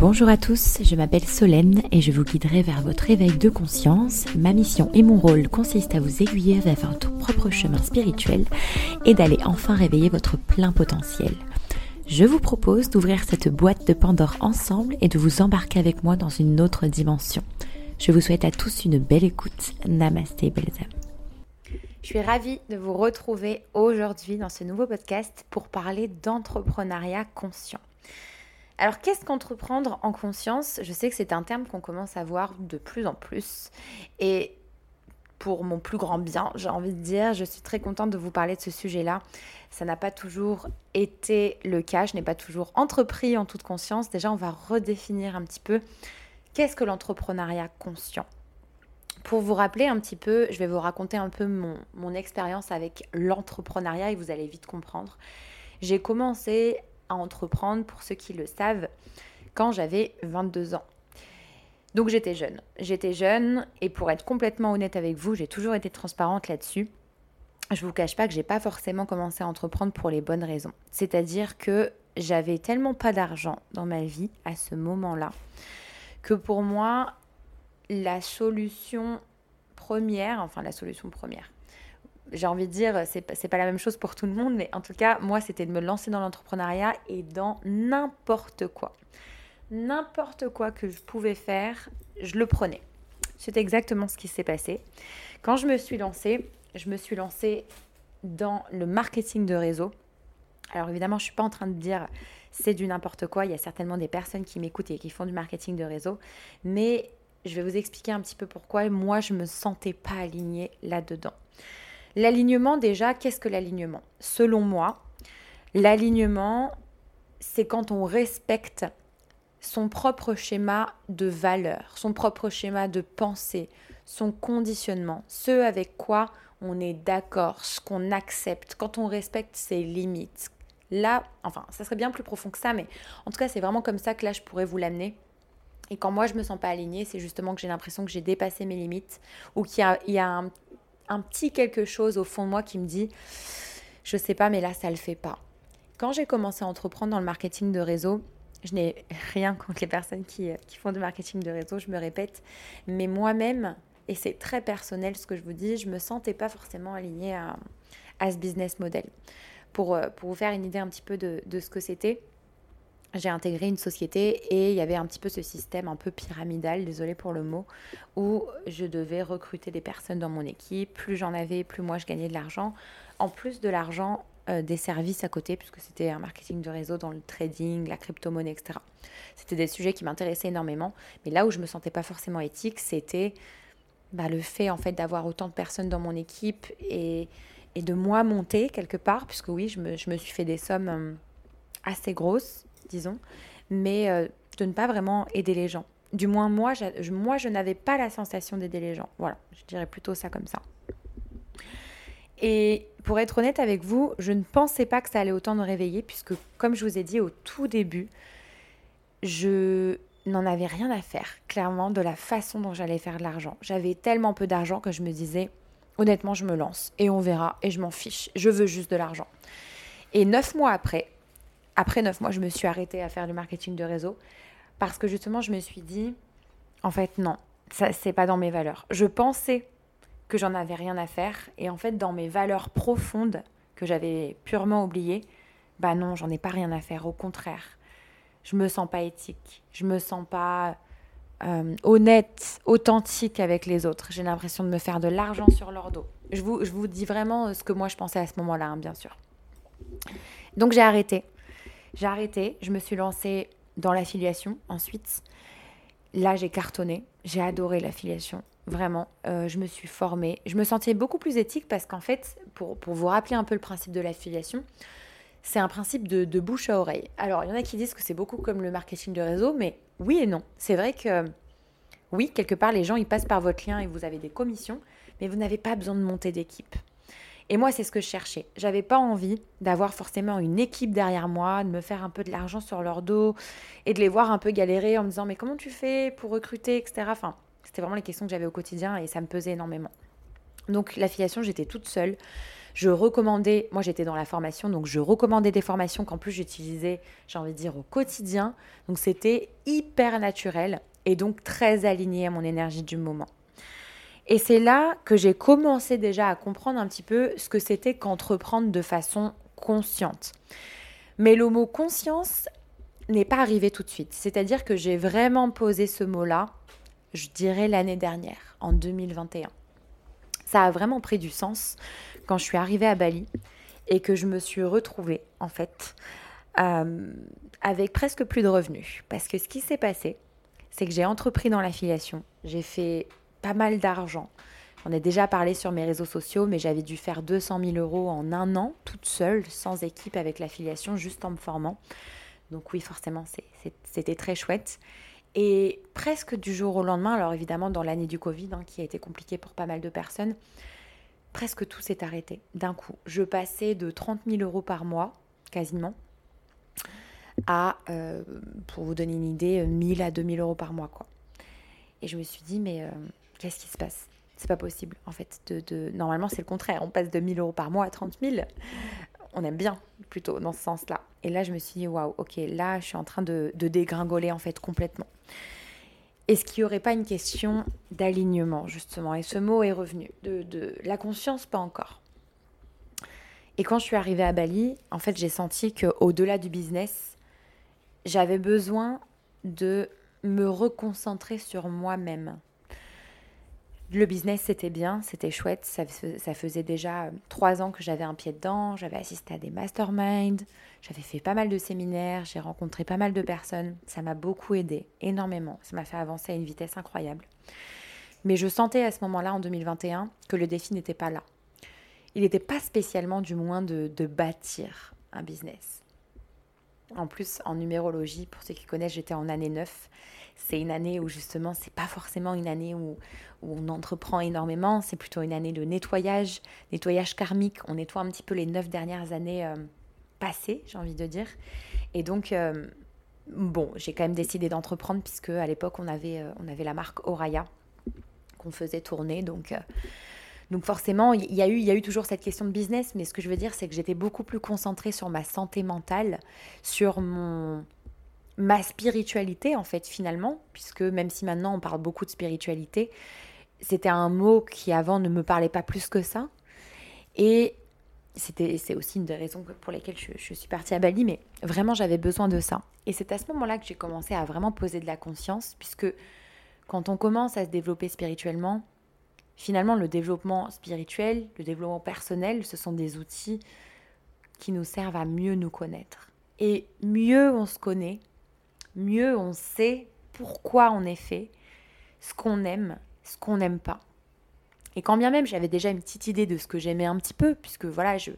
Bonjour à tous, je m'appelle Solène et je vous guiderai vers votre éveil de conscience. Ma mission et mon rôle consistent à vous aiguiller vers votre propre chemin spirituel et d'aller enfin réveiller votre plein potentiel. Je vous propose d'ouvrir cette boîte de Pandore ensemble et de vous embarquer avec moi dans une autre dimension. Je vous souhaite à tous une belle écoute. Namasté, belles. Je suis ravie de vous retrouver aujourd'hui dans ce nouveau podcast pour parler d'entrepreneuriat conscient. Alors, qu'est-ce qu'entreprendre en conscience? Je sais que c'est un terme qu'on commence à voir de plus en plus. Et pour mon plus grand bien, j'ai envie de dire. Je suis très contente de vous parler de ce sujet-là. Ça n'a pas toujours été le cas, je n'ai pas toujours entrepris en toute conscience. Déjà, on va redéfinir un petit peu qu'est-ce que l'entrepreneuriat conscient. Pour vous rappeler un petit peu, je vais vous raconter un peu mon, mon expérience avec l'entrepreneuriat et vous allez vite comprendre. J'ai commencé à entreprendre, pour ceux qui le savent, quand j'avais 22 ans. Donc j'étais jeune. J'étais jeune et pour être complètement honnête avec vous, j'ai toujours été transparente là-dessus. Je vous cache pas que j'ai pas forcément commencé à entreprendre pour les bonnes raisons. C'est-à-dire que j'avais tellement pas d'argent dans ma vie à ce moment-là que pour moi la solution première, enfin la solution première, j'ai envie de dire, c'est pas, pas la même chose pour tout le monde, mais en tout cas, moi, c'était de me lancer dans l'entrepreneuriat et dans n'importe quoi n'importe quoi que je pouvais faire, je le prenais. C'est exactement ce qui s'est passé. Quand je me suis lancée, je me suis lancée dans le marketing de réseau. Alors évidemment, je ne suis pas en train de dire c'est du n'importe quoi. Il y a certainement des personnes qui m'écoutent et qui font du marketing de réseau. Mais je vais vous expliquer un petit peu pourquoi moi, je me sentais pas alignée là-dedans. L'alignement, déjà, qu'est-ce que l'alignement? Selon moi, l'alignement, c'est quand on respecte son propre schéma de valeur, son propre schéma de pensée, son conditionnement, ce avec quoi on est d'accord, ce qu'on accepte, quand on respecte ses limites. Là, enfin, ça serait bien plus profond que ça, mais en tout cas, c'est vraiment comme ça que là, je pourrais vous l'amener. Et quand moi, je me sens pas alignée, c'est justement que j'ai l'impression que j'ai dépassé mes limites ou qu'il y a, un, petit quelque chose au fond de moi qui me dit, je sais pas, mais là, ça le fait pas. Quand j'ai commencé à entreprendre dans le marketing de réseau, je n'ai rien contre les personnes qui, font du marketing de réseau, je me répète, mais moi-même, et c'est très personnel ce que je vous dis, je me sentais pas forcément alignée à, ce business model. Pour, euh, pour, vous faire une idée un petit peu de ce que c'était, j'ai intégré une société et il y avait un petit peu ce système un peu pyramidal, désolé pour le mot, où je devais recruter des personnes dans mon équipe. Plus j'en avais, plus moi je gagnais de l'argent. En plus de l'argent, euh, des services à côté, puisque c'était un marketing de réseau dans le trading, la crypto-monnaie, etc. C'était des sujets qui m'intéressaient énormément. Mais là où je me sentais pas forcément éthique, c'était bah, le fait en fait d'avoir autant de personnes dans mon équipe et, de moi monter quelque part, puisque oui, je me, je me suis fait des sommes euh, assez grosses, disons, mais euh, de ne pas vraiment aider les gens. Du moins, moi, je, moi, je n'avais pas la sensation d'aider les gens. Voilà, je dirais plutôt ça comme ça. Et pour être honnête avec vous, je ne pensais pas que ça allait autant me réveiller, puisque comme je vous ai dit au tout début, je n'en avais rien à faire, clairement, de la façon dont j'allais faire de l'argent. J'avais tellement peu d'argent que je me disais, honnêtement, je me lance et on verra et je m'en fiche. Je veux juste de l'argent. Et neuf mois après, après neuf mois, je me suis arrêtée à faire du marketing de réseau parce que justement, je me suis dit, en fait, non, ça, c'est pas dans mes valeurs. Je pensais que j'en avais rien à faire. Et en fait, dans mes valeurs profondes que j'avais purement oubliées, bah non, j'en ai pas rien à faire. Au contraire, je me sens pas éthique. Je me sens pas euh, honnête, authentique avec les autres. J'ai l'impression de me faire de l'argent sur leur dos. Je vous, je vous dis vraiment ce que moi je pensais à ce moment-là, hein, bien sûr. Donc j'ai arrêté. J'ai arrêté. Je me suis lancée dans l'affiliation ensuite. Là, j'ai cartonné. J'ai adoré l'affiliation. Vraiment, euh, je me suis formée. Je me sentais beaucoup plus éthique parce qu'en fait, pour, vous rappeler un peu le principe de l'affiliation, c'est un principe de, bouche à oreille. Alors, il y en a qui disent que c'est beaucoup comme le marketing de réseau, mais oui et non. C'est vrai que, oui, quelque part, les gens, ils passent par votre lien et vous avez des commissions, mais vous n'avez pas besoin de monter d'équipe. Et moi, c'est ce que je cherchais. J'avais pas envie d'avoir forcément une équipe derrière moi, de me faire un peu de l'argent sur leur dos et de les voir un peu galérer en me disant mais comment tu fais pour recruter, etc. Enfin, c'était vraiment les questions que j'avais au quotidien et ça me pesait énormément. Donc l'affiliation, j'étais toute seule. Je recommandais, moi j'étais dans la formation, donc je recommandais des formations qu'en plus j'utilisais, j'ai envie de dire, au quotidien. Donc c'était hyper naturel et donc très aligné à mon énergie du moment. Et c'est là que j'ai commencé déjà à comprendre un petit peu ce que c'était qu'entreprendre de façon consciente. Mais le mot conscience n'est pas arrivé tout de suite. C'est-à-dire que j'ai vraiment posé ce mot-là, je dirais l'année dernière, en 2021. Ça a vraiment pris du sens quand je suis arrivée à Bali et que je me suis retrouvée, en fait, euh, avec presque plus de revenus. Parce que ce qui s'est passé, c'est que j'ai entrepris dans l'affiliation. J'ai fait pas mal d'argent. On a déjà parlé sur mes réseaux sociaux, mais j'avais dû faire 200 000 euros en un an, toute seule, sans équipe, avec l'affiliation, juste en me formant. Donc oui, forcément, c'était très chouette. Et presque du jour au lendemain, alors évidemment dans l'année du Covid, hein, qui a été compliquée pour pas mal de personnes, presque tout s'est arrêté d'un coup. Je passais de 30 000 euros par mois, quasiment, à, euh, pour vous donner une idée, 1000 à 2000 euros par mois. quoi. Et je me suis dit, mais euh, qu'est-ce qui se passe? C'est pas possible, en fait. Normalement, c'est le contraire. On passe de 1000 euros par mois à 30 000. On aime bien, plutôt, dans ce sens-là. Et là, je me suis dit, waouh, ok, là, je suis en train de, dégringoler, en fait, complètement. Est-ce qu'il n'y aurait pas une question d'alignement, justement? Et ce mot est revenu. De, de la conscience, pas encore. Et quand je suis arrivée à Bali, en fait, j'ai senti qu'au-delà du business, j'avais besoin de me reconcentrer sur moi-même. Le business, c'était bien, c'était chouette. Ça, faisait déjà euh, trois ans que j'avais un pied dedans. J'avais assisté à des masterminds. J'avais fait pas mal de séminaires. J'ai rencontré pas mal de personnes. Ça m'a beaucoup aidé, énormément. Ça m'a fait avancer à une vitesse incroyable. Mais je sentais à ce moment-là, en 2021, que le défi n'était pas là. Il n'était pas spécialement, du moins, de, de bâtir un business. En plus, en numérologie, pour ceux qui connaissent, j'étais en année 9 c'est une année où justement, c'est pas forcément une année où, on entreprend énormément, c'est plutôt une année de nettoyage, nettoyage karmique. On nettoie un petit peu les neuf dernières années euh, passées, j'ai envie de dire. Et donc, euh, bon, j'ai quand même décidé d'entreprendre puisque à l'époque, on avait, euh, on avait la marque Oraya qu'on faisait tourner. Donc, donc forcément, il y, a eu, y a eu toujours cette question de business, mais ce que je veux dire, c'est que j'étais beaucoup plus concentrée sur ma santé mentale, sur mon ma spiritualité en fait finalement, puisque même si maintenant on parle beaucoup de spiritualité, c'était un mot qui avant ne me parlait pas plus que ça. Et c'était, c'est aussi une des raisons pour lesquelles je, suis partie à Bali, mais vraiment j'avais besoin de ça. Et c'est à ce moment-là que j'ai commencé à vraiment poser de la conscience, puisque quand on commence à se développer spirituellement, finalement le développement spirituel, le développement personnel, ce sont des outils qui nous servent à mieux nous connaître. Et mieux on se connaît, mieux on sait pourquoi on est fait, ce qu'on aime, ce qu'on n'aime pas. Et quand bien même j'avais déjà une petite idée de ce que j'aimais un petit peu, puisque voilà, je,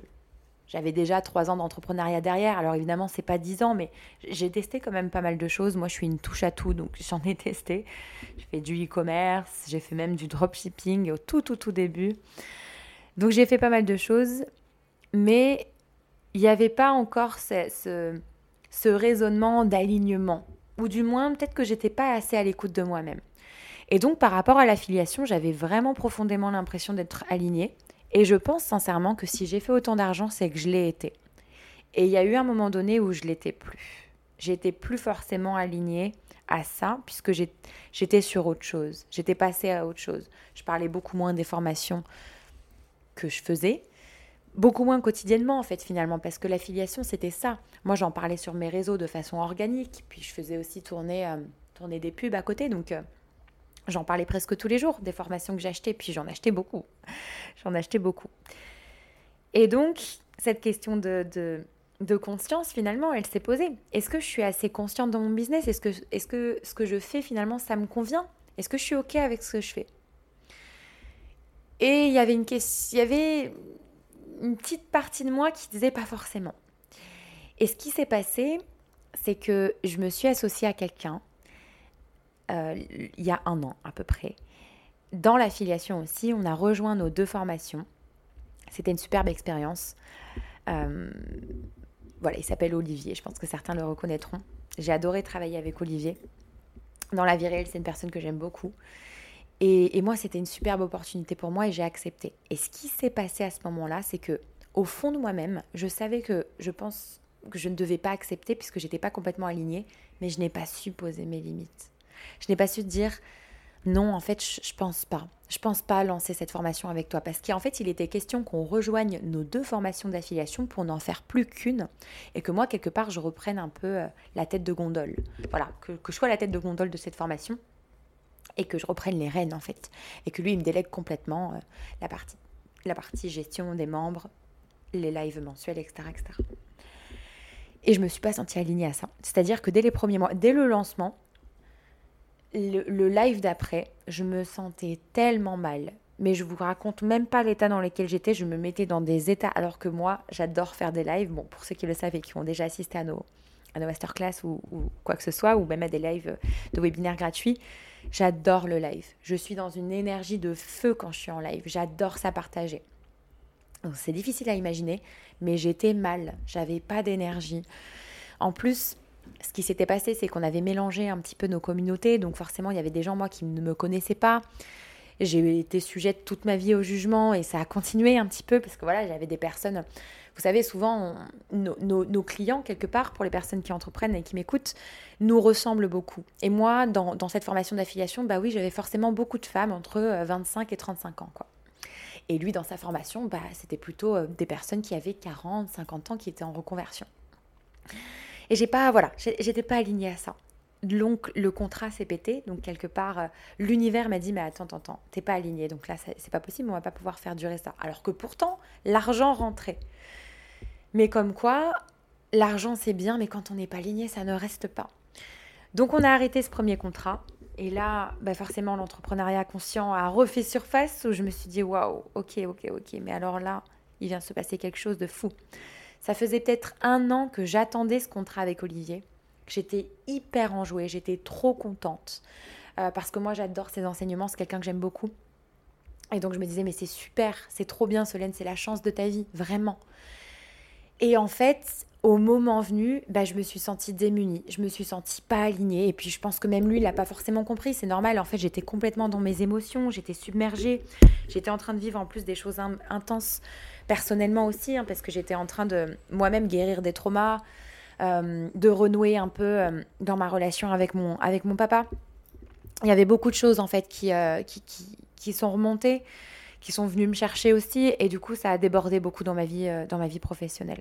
j'avais déjà trois ans d'entrepreneuriat derrière. Alors évidemment, c'est pas dix ans, mais j'ai testé quand même pas mal de choses. Moi, je suis une touche à tout, donc j'en ai testé. J'ai fait du e-commerce, j'ai fait même du dropshipping au tout, tout, tout début. Donc j'ai fait pas mal de choses, mais il n'y avait pas encore ce ce raisonnement d'alignement. Ou du moins, peut-être que j'étais pas assez à l'écoute de moi-même. Et donc, par rapport à l'affiliation, j'avais vraiment profondément l'impression d'être alignée. Et je pense sincèrement que si j'ai fait autant d'argent, c'est que je l'ai été. Et il y a eu un moment donné où je l'étais plus. J'étais plus forcément alignée à ça, puisque j'étais sur autre chose. J'étais passée à autre chose. Je parlais beaucoup moins des formations que je faisais beaucoup moins quotidiennement en fait finalement parce que l'affiliation c'était ça. Moi j'en parlais sur mes réseaux de façon organique puis je faisais aussi tourner, euh, des pubs à côté donc euh, j'en parlais presque tous les jours des formations que j'achetais puis j'en achetais beaucoup. j'en achetais beaucoup. Et donc cette question de, de, de conscience finalement elle s'est posée. Est-ce que je suis assez consciente dans mon business? Est-ce que, est que ce que je fais finalement ça me convient? Est-ce que je suis ok avec ce que je fais? Et il y avait une question, il y avait une petite partie de moi qui disait pas forcément. Et ce qui s'est passé, c'est que je me suis associée à quelqu'un euh, il y a un an à peu près. Dans l'affiliation aussi, on a rejoint nos deux formations. C'était une superbe expérience. Euh, voilà, il s'appelle Olivier. Je pense que certains le reconnaîtront. J'ai adoré travailler avec Olivier. Dans la vie réelle, c'est une personne que j'aime beaucoup. Et, moi, c'était une superbe opportunité pour moi et j'ai accepté. Et ce qui s'est passé à ce moment-là, c'est que au fond de moi-même, je savais que je pense que je ne devais pas accepter puisque j'étais pas complètement alignée, mais je n'ai pas su poser mes limites. Je n'ai pas su dire non, en fait, je, je pense pas. Je pense pas lancer cette formation avec toi parce qu'en fait, il était question qu'on rejoigne nos deux formations d'affiliation pour n'en faire plus qu'une et que moi, quelque part, je reprenne un peu euh, la tête de gondole. Voilà, que, que je sois la tête de gondole de cette formation et que je reprenne les rênes en fait et que lui, il me délègue complètement euh, la partie la partie gestion des membres, les lives mensuels, etc. etc. Et je me suis pas sentie alignée à ça. C'est-à-dire que dès les premiers mois, dès le lancement, le, live d'après, je me sentais tellement mal. Mais je vous raconte même pas l'état dans lequel j'étais. Je me mettais dans des états alors que moi, j'adore faire des lives. Bon, pour ceux qui le savent et qui ont déjà assisté à nos, masterclass ou, ou quoi que ce soit, ou même à des lives de webinaires gratuits, j'adore le live. Je suis dans une énergie de feu quand je suis en live. J'adore ça partager. C'est difficile à imaginer, mais j'étais mal. J'avais pas d'énergie. En plus, ce qui s'était passé, c'est qu'on avait mélangé un petit peu nos communautés. Donc forcément, il y avait des gens, moi, qui ne me connaissaient pas. J'ai été sujette toute ma vie au jugement et ça a continué un petit peu parce que voilà, j'avais des personnes. Vous savez, souvent, nos, clients, quelque part, pour les personnes qui entreprennent et qui m'écoutent, nous ressemblent beaucoup. Et moi, dans, dans cette formation d'affiliation, bah oui, j'avais forcément beaucoup de femmes entre 25 euh, et 35 ans, quoi. Et lui, dans sa formation, bah, c'était plutôt euh, des personnes qui avaient 40, 50 ans qui étaient en reconversion. Et j'ai pas, voilà, j'étais pas alignée à ça. Donc le contrat s'est pété, donc quelque part euh, l'univers m'a dit mais attends, attends, attends, t'es pas aligné, donc là c'est pas possible, on va pas pouvoir faire durer ça. Alors que pourtant l'argent rentrait. Mais comme quoi, l'argent c'est bien, mais quand on n'est pas aligné, ça ne reste pas. Donc on a arrêté ce premier contrat. Et là, bah forcément, l'entrepreneuriat conscient a refait surface où je me suis dit waouh, ok, ok, ok, mais alors là, il vient se passer quelque chose de fou. Ça faisait peut-être un an que j'attendais ce contrat avec Olivier. J'étais hyper enjouée, j'étais trop contente. Euh, parce que moi, j'adore ses enseignements, c'est quelqu'un que j'aime beaucoup. Et donc, je me disais, mais c'est super, c'est trop bien, Solène, c'est la chance de ta vie, vraiment. Et en fait, au moment venu, bah, je me suis sentie démunie, je me suis sentie pas alignée. Et puis je pense que même lui, il n'a pas forcément compris. C'est normal, en fait, j'étais complètement dans mes émotions, j'étais submergée. J'étais en train de vivre en plus des choses intenses personnellement aussi, hein, parce que j'étais en train de moi-même guérir des traumas, euh, de renouer un peu euh, dans ma relation avec mon, avec mon papa. Il y avait beaucoup de choses en fait qui, euh, qui, qui, qui, sont remontées, qui sont venues me chercher aussi, et du coup ça a débordé beaucoup dans ma vie, dans ma vie professionnelle.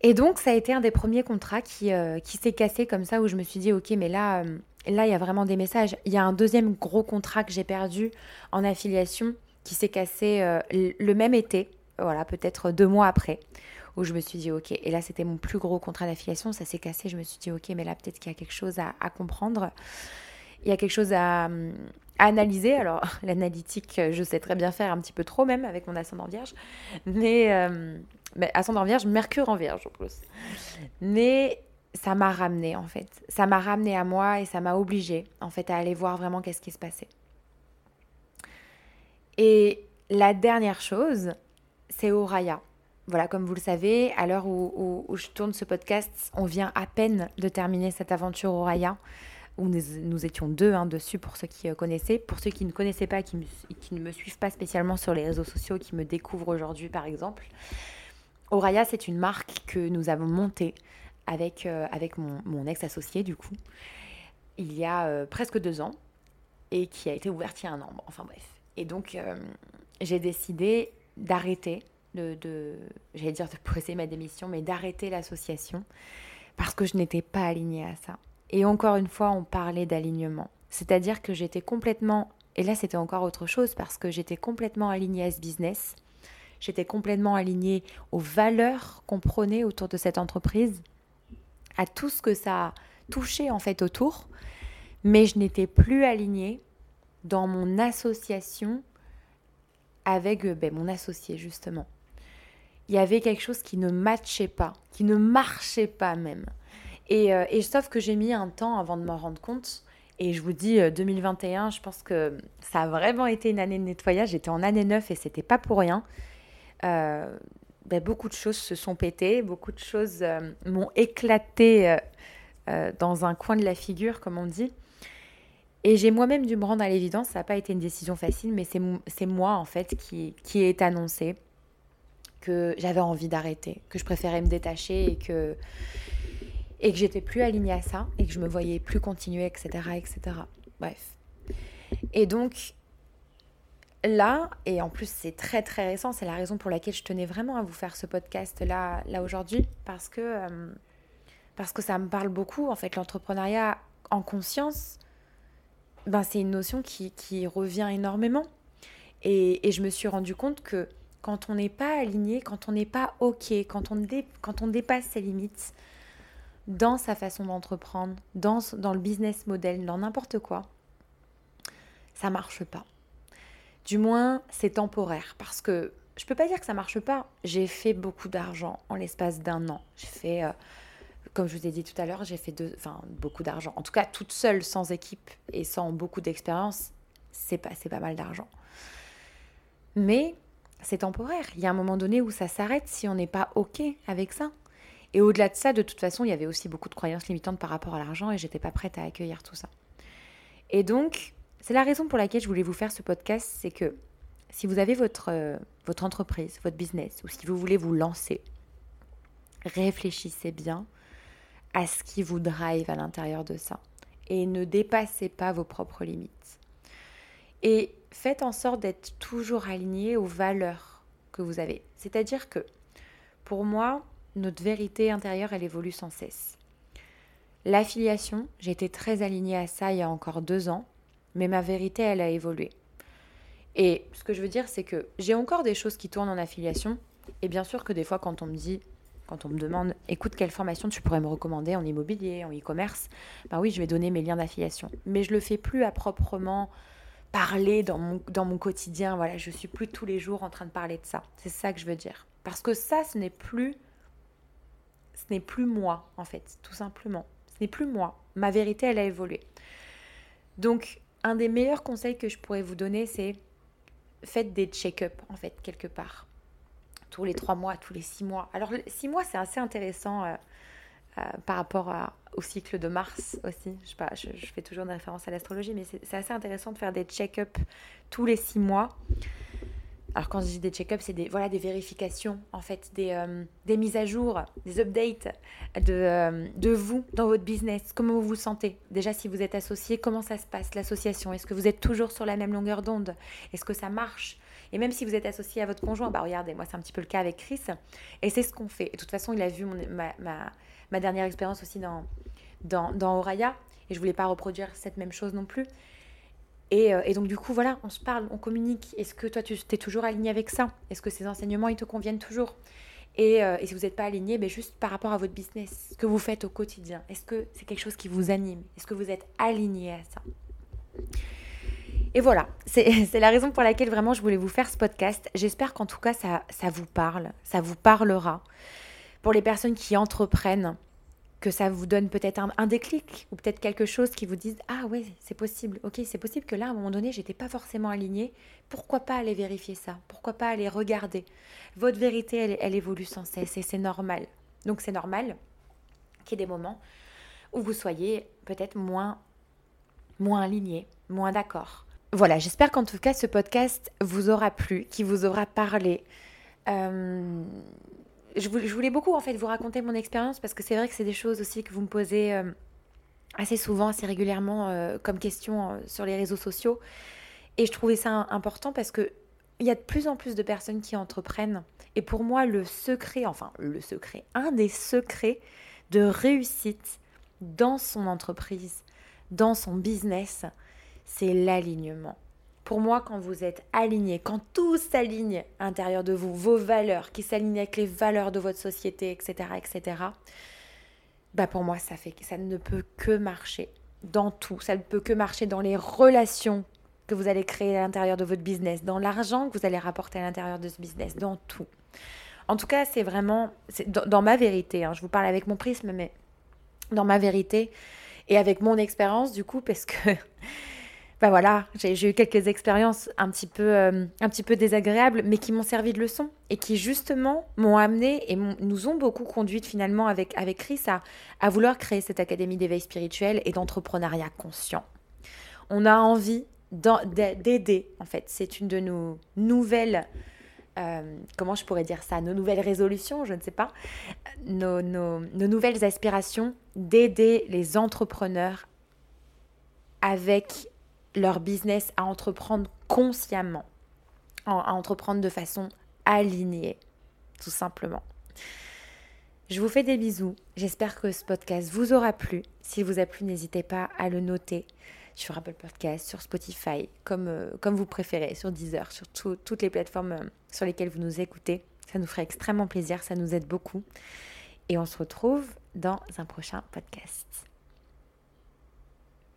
Et donc, ça a été un des premiers contrats qui, qui s'est cassé comme ça, où je me suis dit, ok, mais là, là, il y a vraiment des messages. Il y a un deuxième gros contrat que j'ai perdu en affiliation qui s'est cassé euh, le même été, voilà, peut-être deux mois après, où je me suis dit, ok, et là, c'était mon plus gros contrat d'affiliation, ça s'est cassé, je me suis dit, ok, mais là, peut-être qu'il y a quelque chose à, comprendre. Il y a quelque chose à, analyser. Alors, l'analytique, je sais très bien faire un petit peu trop même avec mon ascendant vierge. Mais, euh, mais ascendant vierge, Mercure en vierge en plus. Mais ça m'a ramené en fait. Ça m'a ramené à moi et ça m'a obligé en fait à aller voir vraiment qu'est-ce qui se passait. Et la dernière chose, c'est Oraya. Voilà, comme vous le savez, à l'heure où, je tourne ce podcast, on vient à peine de terminer cette aventure Oraya où nous, étions deux hein, dessus pour ceux qui euh, connaissaient. Pour ceux qui ne connaissaient pas, qui, qui ne me suivent pas spécialement sur les réseaux sociaux, qui me découvrent aujourd'hui par exemple, Oraya, c'est une marque que nous avons montée avec, euh, avec mon, ex-associé du coup, il y a euh, presque deux ans, et qui a été ouverte il y a un an. enfin bref. Et donc, j'ai décidé d'arrêter, de, de j'allais dire de poser ma démission, mais d'arrêter l'association parce que je n'étais pas alignée à ça. Et encore une fois, on parlait d'alignement. C'est-à-dire que j'étais complètement, et là c'était encore autre chose parce que j'étais complètement alignée à ce business, j'étais complètement alignée aux valeurs qu'on prenait autour de cette entreprise, à tout ce que ça a touché en fait autour, mais je n'étais plus alignée dans mon association avec euh, ben, mon associé justement. Il y avait quelque chose qui ne matchait pas, qui ne marchait pas même. Euh, et, sauf que j'ai mis un temps avant de m'en rendre compte. Et je vous dis, 2021, euh, je pense que ça a vraiment été une année de nettoyage. J'étais en année 9 et c'était pas pour rien. Euh, ben, beaucoup de choses se sont pétées, beaucoup de choses m'ont éclaté dans un coin de la figure, comme on dit. Et j'ai moi-même dû me rendre à l'évidence, ça n'a pas été une décision facile, mais c'est moi en fait qui, qui est annoncé que j'avais envie d'arrêter, que je préférais me détacher et que et que j'étais plus alignée à ça et que je me voyais plus continuer, etc., etc. Bref. Et donc là, et en plus c'est très très récent, c'est la raison pour laquelle je tenais vraiment à vous faire ce podcast là, là aujourd'hui, parce euh, parce que ça me parle beaucoup. En fait, l'entrepreneuriat en conscience, ben, c'est une notion qui, revient énormément. Et, et, je me suis rendu compte que quand on n'est pas aligné, quand on n'est pas OK, quand on, dé, quand on dépasse ses limites dans sa façon d'entreprendre, dans, dans le business model, dans n'importe quoi, ça marche pas. Du moins, c'est temporaire parce que je peux pas dire que ça marche pas. J'ai fait beaucoup d'argent en l'espace d'un an. J'ai fait euh, comme je vous ai dit tout à l'heure, j'ai fait beaucoup d'argent. En tout cas, toute seule, sans équipe et sans beaucoup d'expérience, c'est pas, mal d'argent. Mais c'est temporaire. Il y a un moment donné où ça s'arrête si on n'est pas OK avec ça. Et au-delà de ça, de toute façon, il y avait aussi beaucoup de croyances limitantes par rapport à l'argent et j'étais pas prête à accueillir tout ça. Et donc, c'est la raison pour laquelle je voulais vous faire ce podcast, c'est que si vous avez votre entreprise, votre business, ou si vous voulez vous lancer, réfléchissez bien à ce qui vous drive à l'intérieur de ça. Et ne dépassez pas vos propres limites. Et faites en sorte d'être toujours aligné aux valeurs que vous avez. C'est-à-dire que, pour moi, notre vérité intérieure, elle évolue sans cesse. L'affiliation, été très alignée à ça il y a encore deux ans, mais ma vérité, elle a évolué. Et ce que je veux dire, c'est que j'ai encore des choses qui tournent en affiliation. Et bien sûr que des fois, quand on me dit quand on me demande, écoute, quelle formation tu pourrais me recommander en immobilier, en e-commerce, ben oui, je vais donner mes liens d'affiliation. Mais je le fais plus à proprement parler dans mon, dans mon quotidien. Voilà, je suis plus tous les jours en train de parler de ça. C'est ça que je veux dire. Parce que ça, ce n'est plus, ce n'est plus moi, en fait, tout simplement. Ce n'est plus moi. Ma vérité, elle a évolué. Donc, un des meilleurs conseils que je pourrais vous donner, c'est faites des check-up, en fait, quelque part tous les trois mois, tous les six mois. Alors, six mois, c'est assez intéressant euh, euh, par rapport au cycle de Mars aussi. Je, sais pas, je, fais toujours des références à l'astrologie, mais c'est assez intéressant de faire des check-up tous les six mois. Alors quand je dis des check-up, c'est des, voilà, des vérifications, en fait, des, euh, des mises à jour, des updates de, de vous dans votre business. Comment vous vous sentez? Déjà, si vous êtes associé, comment ça se passe, l'association? Est-ce que vous êtes toujours sur la même longueur d'onde? Est-ce que ça marche? Et même si vous êtes associé à votre conjoint, bah regardez, moi c'est un petit peu le cas avec Chris. Et c'est ce qu'on fait. de toute façon, il a vu ma, dernière expérience aussi dans, dans, dans Oraya. Et je voulais pas reproduire cette même chose non plus. Et, euh, et, donc, du coup, voilà, on se parle, on communique. Est-ce que toi, tu es toujours aligné avec ça? Est-ce que ces enseignements, ils te conviennent toujours? Et, euh, et, si vous n'êtes pas aligné, ben juste par rapport à votre business, ce que vous faites au quotidien, est-ce que c'est quelque chose qui vous anime? Est-ce que vous êtes aligné à ça? Et voilà, c'est la raison pour laquelle vraiment je voulais vous faire ce podcast. J'espère qu'en tout cas ça, vous parle, ça vous parlera. Pour les personnes qui entreprennent, que ça vous donne peut-être un, déclic ou peut-être quelque chose qui vous dise Ah ouais, c'est possible, ok, c'est possible que là, à un moment donné, j'étais pas forcément alignée. Pourquoi pas aller vérifier ça? Pourquoi pas aller regarder? Votre vérité, elle, elle évolue sans cesse et c'est normal. Donc c'est normal qu'il y ait des moments où vous soyez peut-être moins, moins aligné, moins d'accord. Voilà, j'espère qu'en tout cas ce podcast vous aura plu, qui vous aura parlé. Euh, je, voulais beaucoup en fait vous raconter mon expérience parce que c'est vrai que c'est des choses aussi que vous me posez euh, assez souvent, assez régulièrement euh, comme question sur les réseaux sociaux. Et je trouvais ça important parce que il y a de plus en plus de personnes qui entreprennent. Et pour moi, le secret, enfin le secret, un des secrets de réussite dans son entreprise, dans son business, c'est l'alignement. Pour moi, quand vous êtes aligné, quand tout s'aligne à l'intérieur de vous, vos valeurs qui s'alignent avec les valeurs de votre société, etc., etc., bah pour moi, ça fait ça ne peut que marcher dans tout. Ça ne peut que marcher dans les relations que vous allez créer à l'intérieur de votre business, dans l'argent que vous allez rapporter à l'intérieur de ce business, dans tout. En tout cas, c'est vraiment, dans, dans, ma vérité, hein, je vous parle avec mon prisme, mais dans ma vérité et avec mon expérience, du coup, parce que bah voilà, j'ai eu quelques expériences un petit peu, euh, un petit peu désagréables, mais qui m'ont servi de leçon et qui justement m'ont amené et nous ont beaucoup conduites finalement avec, avec Chris à, à vouloir créer cette académie d'éveil spirituel et d'entrepreneuriat conscient. On a envie d'aider, en fait. C'est une de nos nouvelles euh, comment je pourrais dire ça, nos nouvelles résolutions, je ne sais pas, nos, nos nouvelles aspirations d'aider les entrepreneurs avec leur business à entreprendre consciemment, à entreprendre de façon alignée, tout simplement. Je vous fais des bisous. J'espère que ce podcast vous aura plu. S'il vous a plu, n'hésitez pas à le noter sur Apple Podcast, sur Spotify, comme, euh, comme vous préférez, sur Deezer, sur toutes les plateformes euh, sur lesquelles vous nous écoutez. Ça nous ferait extrêmement plaisir, ça nous aide beaucoup. Et on se retrouve dans un prochain podcast.